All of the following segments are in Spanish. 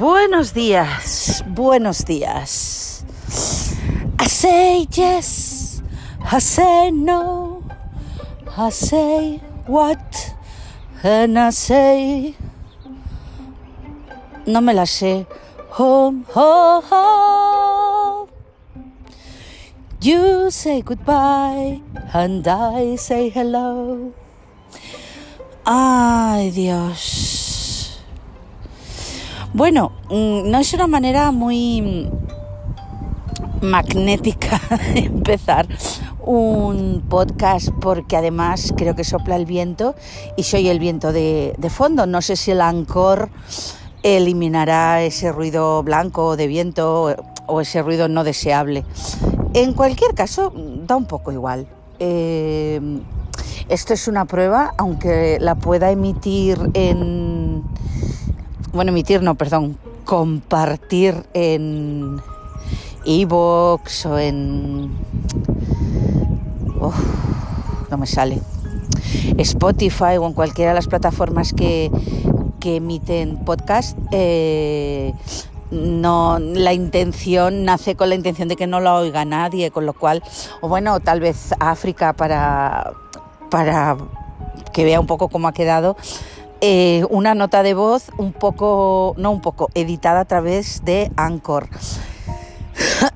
Buenos días, buenos días. I say yes, I say no, I say what, and I say. No me la sé. Home. You say goodbye, and I say hello. Ay, Dios. Bueno, mm, no es una manera muy magnética de empezar un podcast porque además creo que sopla el viento y soy el viento de, de fondo. No sé si el ancor eliminará ese ruido blanco de viento o ese ruido no deseable. En cualquier caso, da un poco igual. Eh, esto es una prueba, aunque la pueda emitir en... Bueno, emitir no, perdón, compartir en Evox o en... Uf, no me sale. Spotify o en cualquiera de las plataformas que, que emiten podcast, eh, no la intención nace con la intención de que no la oiga nadie, con lo cual, o bueno, tal vez África para, para que vea un poco cómo ha quedado. Eh, una nota de voz un poco, no un poco, editada a través de Anchor.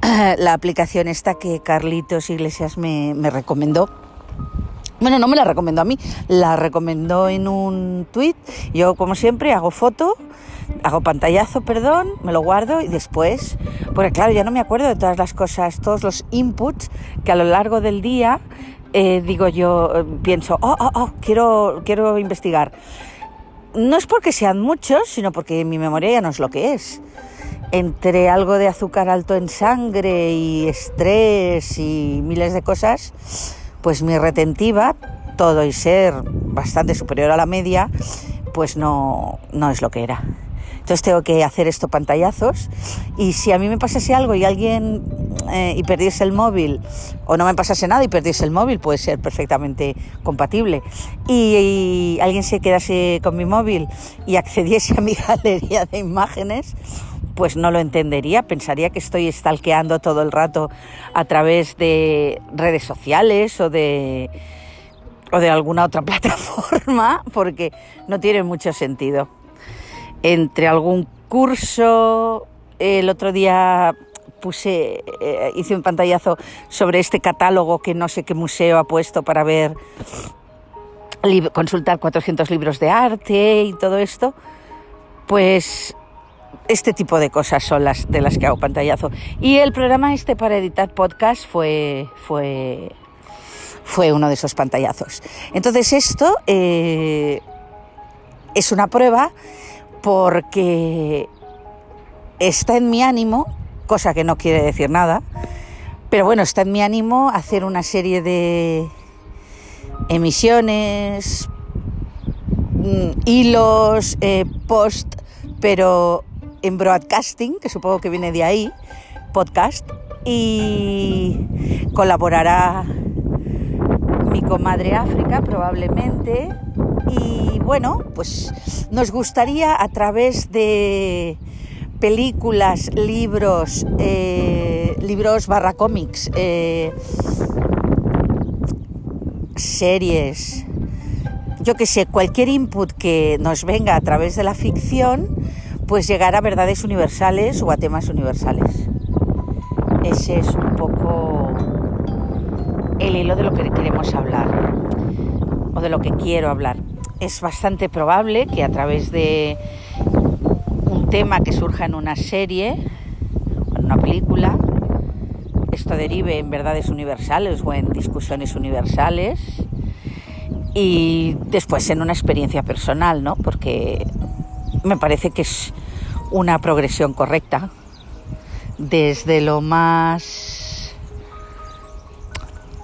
la aplicación esta que Carlitos Iglesias me, me recomendó. Bueno, no me la recomendó a mí, la recomendó en un tweet. Yo, como siempre, hago foto, hago pantallazo, perdón, me lo guardo y después, porque claro, ya no me acuerdo de todas las cosas, todos los inputs que a lo largo del día eh, digo yo, eh, pienso, oh, oh, oh, quiero, quiero investigar. No es porque sean muchos, sino porque mi memoria ya no es lo que es entre algo de azúcar alto en sangre y estrés y miles de cosas, pues mi retentiva, todo y ser bastante superior a la media, pues no, no es lo que era. Entonces tengo que hacer esto pantallazos. Y si a mí me pasase algo y alguien eh, y perdiese el móvil o no me pasase nada y perdiese el móvil puede ser perfectamente compatible. Y, alguien se quedase con mi móvil y accediese a mi galería de imágenes pues no lo entendería, pensaría que estoy stalkeando todo el rato a través de redes sociales o de o de alguna otra plataforma porque no tiene mucho sentido. Entre algún curso, el otro día puse, eh, hice un pantallazo sobre este catálogo que no sé qué museo ha puesto para ver, consultar 400 libros de arte y todo esto, pues este tipo de cosas son las de las que hago pantallazo. Y el programa este para editar podcast fue, fue, fue uno de esos pantallazos. Entonces esto eh, es una prueba porque está en mi ánimo, cosa que no quiere decir nada, pero bueno, está en mi ánimo hacer una serie de emisiones, hilos, eh, post, pero en broadcasting, que supongo que viene de ahí, podcast, y colaborará mi comadre África probablemente. Y bueno, pues nos gustaría a través de películas, libros, eh, libros barra cómics, eh, series, yo que sé, cualquier input que nos venga a través de la ficción, pues llegar a verdades universales o a temas universales. Ese es un poco el hilo de lo que queremos hablar o de lo que quiero hablar. Es bastante probable que a través de un tema que surja en una serie o en una película, esto derive en verdades universales o en discusiones universales y después en una experiencia personal, ¿no? Porque me parece que es una progresión correcta desde lo más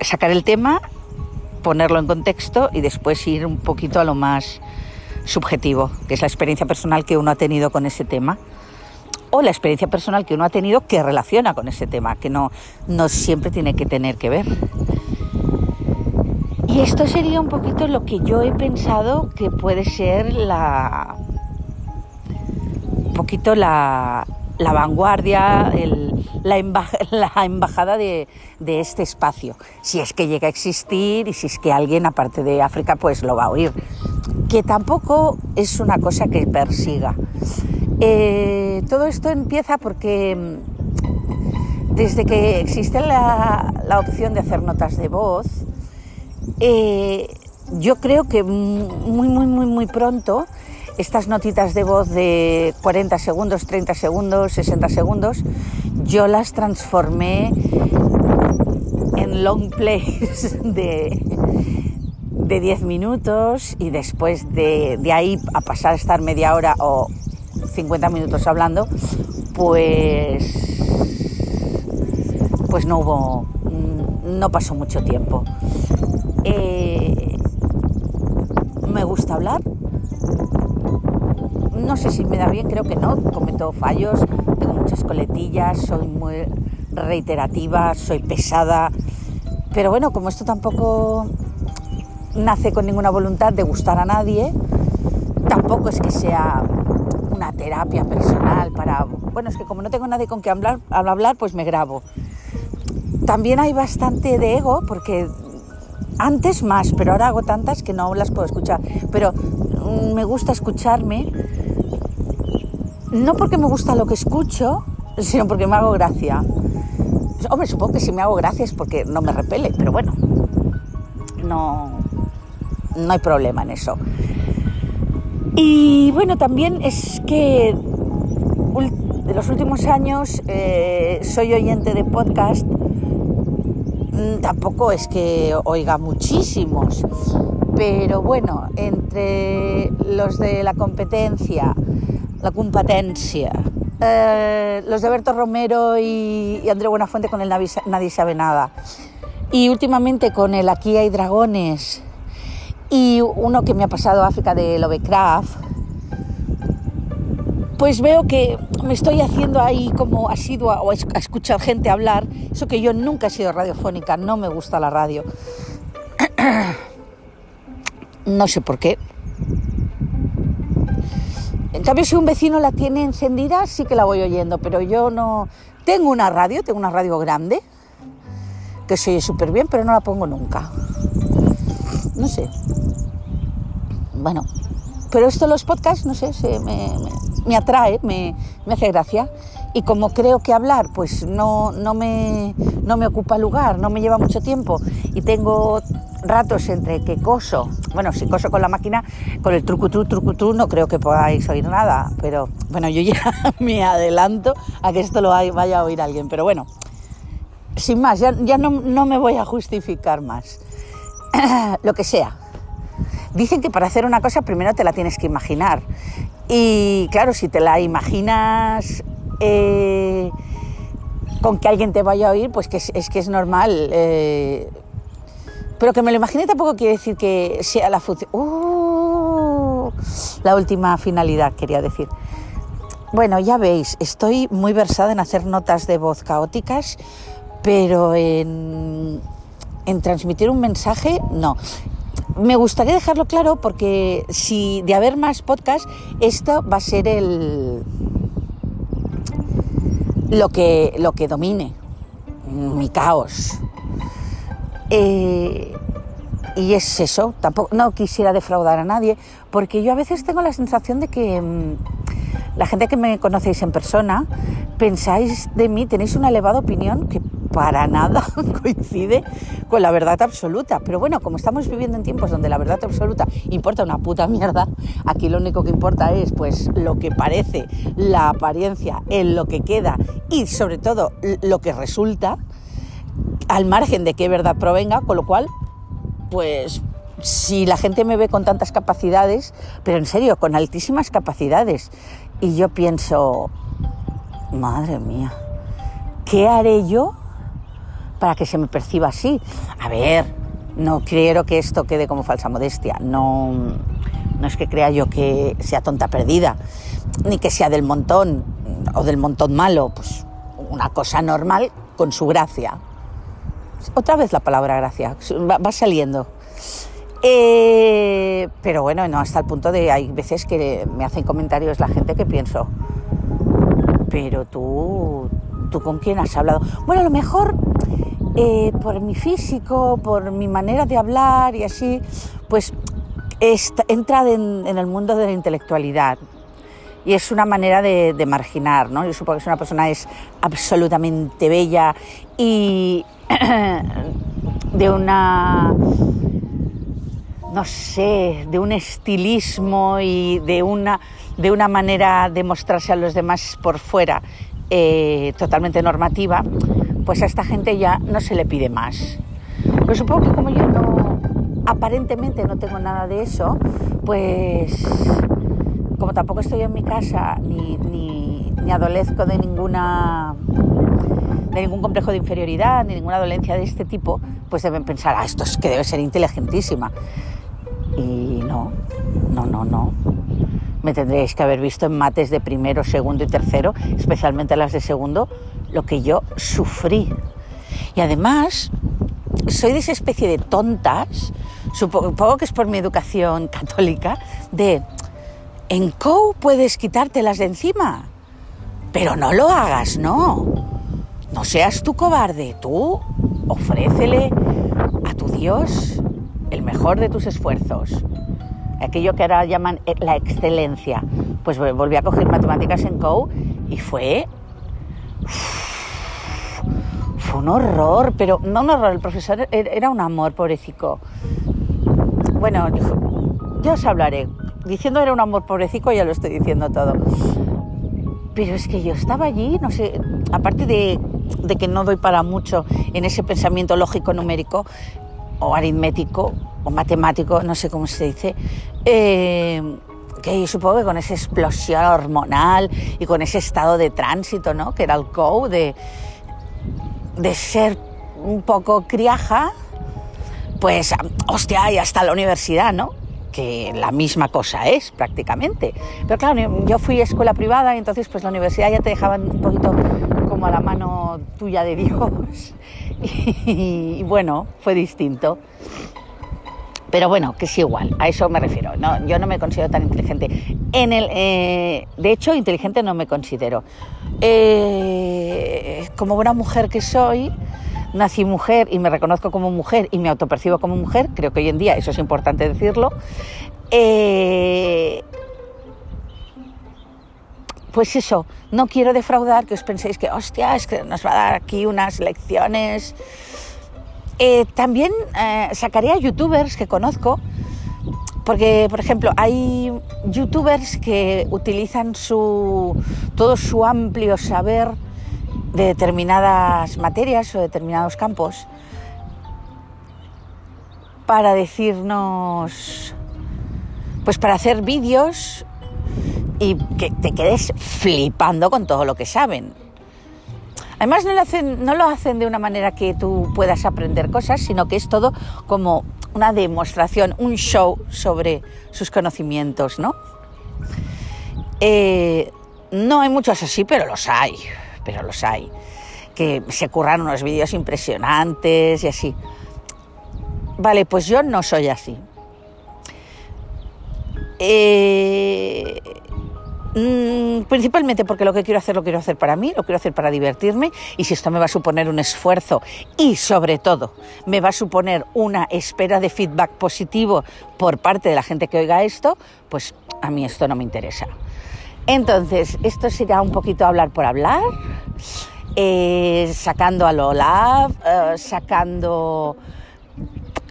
sacar el tema, ponerlo en contexto y después ir un poquito a lo más subjetivo, que es la experiencia personal que uno ha tenido con ese tema o la experiencia personal que uno ha tenido que relaciona con ese tema, que no, no siempre tiene que tener que ver. Y esto sería un poquito lo que yo he pensado que puede ser la, un poquito la, vanguardia, la, embajada de, de, este espacio, si es que llega a existir y si es que alguien aparte de África pues lo va a oír, que tampoco es una cosa que persiga. Eh, todo esto empieza porque mm, desde que existe la, opción de hacer notas de voz, eh, yo creo que muy, muy, muy, muy pronto estas notitas de voz de 40 segundos, 30 segundos, 60 segundos, yo las transformé en long plays de, de 10 minutos y después de, de ahí a pasar a estar media hora o 50 minutos hablando, pues, pues no hubo, no pasó mucho tiempo. Eh, me gusta hablar. No sé si me da bien, creo que no. Cometo fallos, tengo muchas coletillas, soy muy reiterativa, soy pesada. Pero bueno, como esto tampoco nace con ninguna voluntad de gustar a nadie, tampoco es que sea una terapia personal para... Bueno, es que como no tengo nadie con que hablar, hablar pues me grabo. También hay bastante de ego porque antes más, pero ahora hago tantas que no las puedo escuchar. Pero mm, me gusta escucharme, no porque me gusta lo que escucho, sino porque me hago gracia. Hombre, supongo que si me hago gracia es porque no me repele, pero bueno, no, no hay problema en eso. Y bueno, también es que de los últimos años eh, soy oyente de podcast. Mm, tampoco es que oiga muchísimos, pero bueno, entre los de la competencia, la competencia, eh, los de Berto Romero y, André Buenafuente con el Nadie sabe nada, y últimamente con el Aquí hay dragones, y uno que me ha pasado África de Lovecraft, pues veo que me estoy haciendo ahí como asidua o a escuchar gente hablar, eso que yo nunca he sido radiofónica, no me gusta la radio. No sé por qué. En cambio, si un vecino la tiene encendida, sí que la voy oyendo, pero yo no... Tengo una radio, tengo una radio grande, que se oye súper bien, pero no la pongo nunca. No sé, bueno, pero esto los podcasts, no sé, se me, atrae, me, hace gracia. Y como creo que hablar pues no, no, me, no me ocupa lugar, no me lleva mucho tiempo. Y tengo ratos entre que coso, bueno, si coso con la máquina, con el trucutru, trucutru, no creo que podáis oír nada, pero bueno, yo ya me adelanto a que esto lo vaya a oír alguien, pero bueno, sin más, ya, ya no, no me voy a justificar más, lo que sea, Dicen que para hacer una cosa primero te la tienes que imaginar. Y claro, si te la imaginas eh, con que alguien te vaya a oír, pues que es, que es normal. Eh, pero que me lo imagine tampoco quiere decir que sea la función. Uh, la última finalidad, quería decir. Bueno, ya veis, estoy muy versada en hacer notas de voz caóticas, pero en, en transmitir un mensaje, no me gustaría dejarlo claro porque si de haber más podcasts, esto va a ser el lo que, lo que domine mi caos. Eh, y es eso, tampoco no quisiera defraudar a nadie, porque yo a veces tengo la sensación de que mm, la gente que me conocéis en persona pensáis de mí, tenéis una elevada opinión que para nada coincide con la verdad absoluta. Pero bueno, como estamos viviendo en tiempos donde la verdad absoluta importa una puta mierda, aquí lo único que importa es pues lo que parece, la apariencia, en lo que queda y sobre todo lo que resulta, al margen de qué verdad provenga, con lo cual, pues si la gente me ve con tantas capacidades, pero en serio, con altísimas capacidades, y yo pienso, madre mía, ¿qué haré yo para que se me perciba así. A ver, no quiero que esto quede como falsa modestia, no, no es que crea yo que sea tonta perdida, ni que sea del montón o del montón malo, pues una cosa normal con su gracia. Otra vez la palabra gracia, va, saliendo. Eh, pero bueno, no hasta el punto de hay veces que me hacen comentarios la gente que pienso, pero tú, ¿tú con quién has hablado? Bueno, a lo mejor eh, por mi físico, por mi manera de hablar y así, pues entra en, el mundo de la intelectualidad. Y es una manera de, marginar, ¿no? Yo supongo que si una persona es absolutamente bella y de una no sé, de un estilismo y de una, de una manera de mostrarse a los demás por fuera eh, totalmente normativa, pues a esta gente ya no se le pide más. Pero supongo que como yo no, aparentemente no tengo nada de eso, pues como tampoco estoy en mi casa ni, ni, ni adolezco de ninguna de ningún complejo de inferioridad ni ninguna dolencia de este tipo, pues deben pensar, ah, esto es que debe ser inteligentísima. Y no, no, no, no. Me tendréis que haber visto en mates de primero, segundo y tercero, especialmente las de segundo, lo que yo sufrí. Y además, soy de esa especie de tontas, supongo que es por mi educación católica, de en COU puedes quitártelas de encima, pero no lo hagas, no. No seas tú cobarde, tú ofrécele a tu Dios el mejor de tus esfuerzos, aquello que ahora llaman eh, la excelencia. Pues volví a coger matemáticas en COU y fue... Fue un horror, pero no un horror, el profesor er, era un amor, pobrecito. Bueno, yo os hablaré. Diciendo era un amor pobrecito, ya lo estoy diciendo todo. Pero es que yo estaba allí, no sé, aparte de, de que no doy para mucho en ese pensamiento lógico numérico, o aritmético o matemático, no sé cómo se dice, eh, que supongo que con esa explosión hormonal y con ese estado de tránsito, ¿no? que era el COU, de, de ser un poco criaja, pues, hostia, y hasta la universidad, ¿no? que la misma cosa es prácticamente. Pero claro, yo fui a escuela privada y entonces pues la universidad ya te dejaban un poquito como a la mano tuya de Dios. Y, bueno, fue distinto. Pero bueno, que es igual, a eso me refiero. No, yo no me considero tan inteligente. En el, eh, de hecho, inteligente no me considero. Eh, como buena mujer que soy, nací mujer y me reconozco como mujer y me autopercibo como mujer, creo que hoy en día eso es importante decirlo. Eh, pues eso, no quiero defraudar, que os penséis que, hostia, es que nos va a dar aquí unas lecciones. Eh, también eh, sacaría youtubers que conozco, porque, por ejemplo, hay youtubers que utilizan su, todo su amplio saber de determinadas materias o determinados campos para decirnos, pues para hacer vídeos y que te quedes flipando con todo lo que saben. Además no lo, hacen, de una manera que tú puedas aprender cosas, sino que es todo como una demostración, un show sobre sus conocimientos, ¿no? Eh, no hay muchos así, pero los hay, pero los hay. Que se curran unos vídeos impresionantes y así. Vale, pues yo no soy así. Eh, Mm, principalmente porque lo que quiero hacer lo quiero hacer para mí, lo quiero hacer para divertirme y si esto me va a suponer un esfuerzo y sobre todo me va a suponer una espera de feedback positivo por parte de la gente que oiga esto, pues a mí esto no me interesa. Entonces, esto será un poquito hablar por hablar, eh, sacando a lo lab, eh, sacando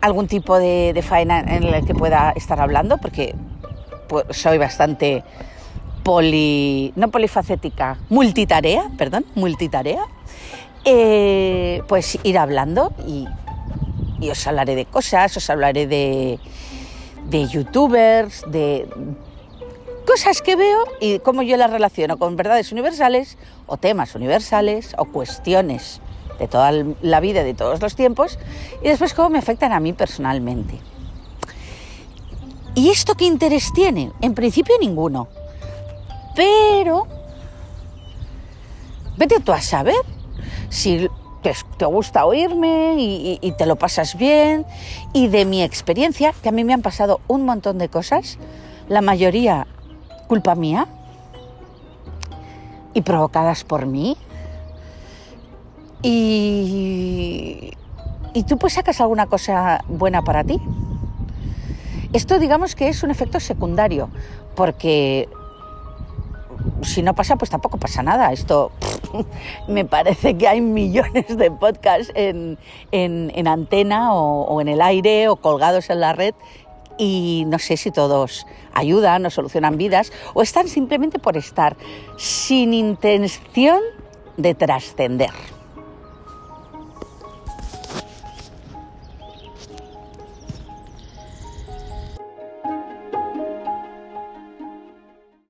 algún tipo de, de faena en el que pueda estar hablando, porque pues, soy bastante poli, no polifacética, multitarea, perdón, multitarea, eh, pues ir hablando y, os hablaré de cosas, os hablaré de, de youtubers, de cosas que veo y cómo yo las relaciono con verdades universales o temas universales o cuestiones de toda la vida, de todos los tiempos, y después cómo me afectan a mí personalmente. ¿Y esto qué interés tiene? En principio ninguno. Pero, vete tú a saber si te, gusta oírme y, te lo pasas bien. Y de mi experiencia, que a mí me han pasado un montón de cosas, la mayoría culpa mía, y provocadas por mí. Y, tú pues sacas alguna cosa buena para ti. Esto digamos que es un efecto secundario, porque si no pasa, pues tampoco pasa nada. Esto me parece que hay millones de podcasts en, antena o, en el aire o colgados en la red y no sé si todos ayudan o solucionan vidas o están simplemente por estar sin intención de trascender.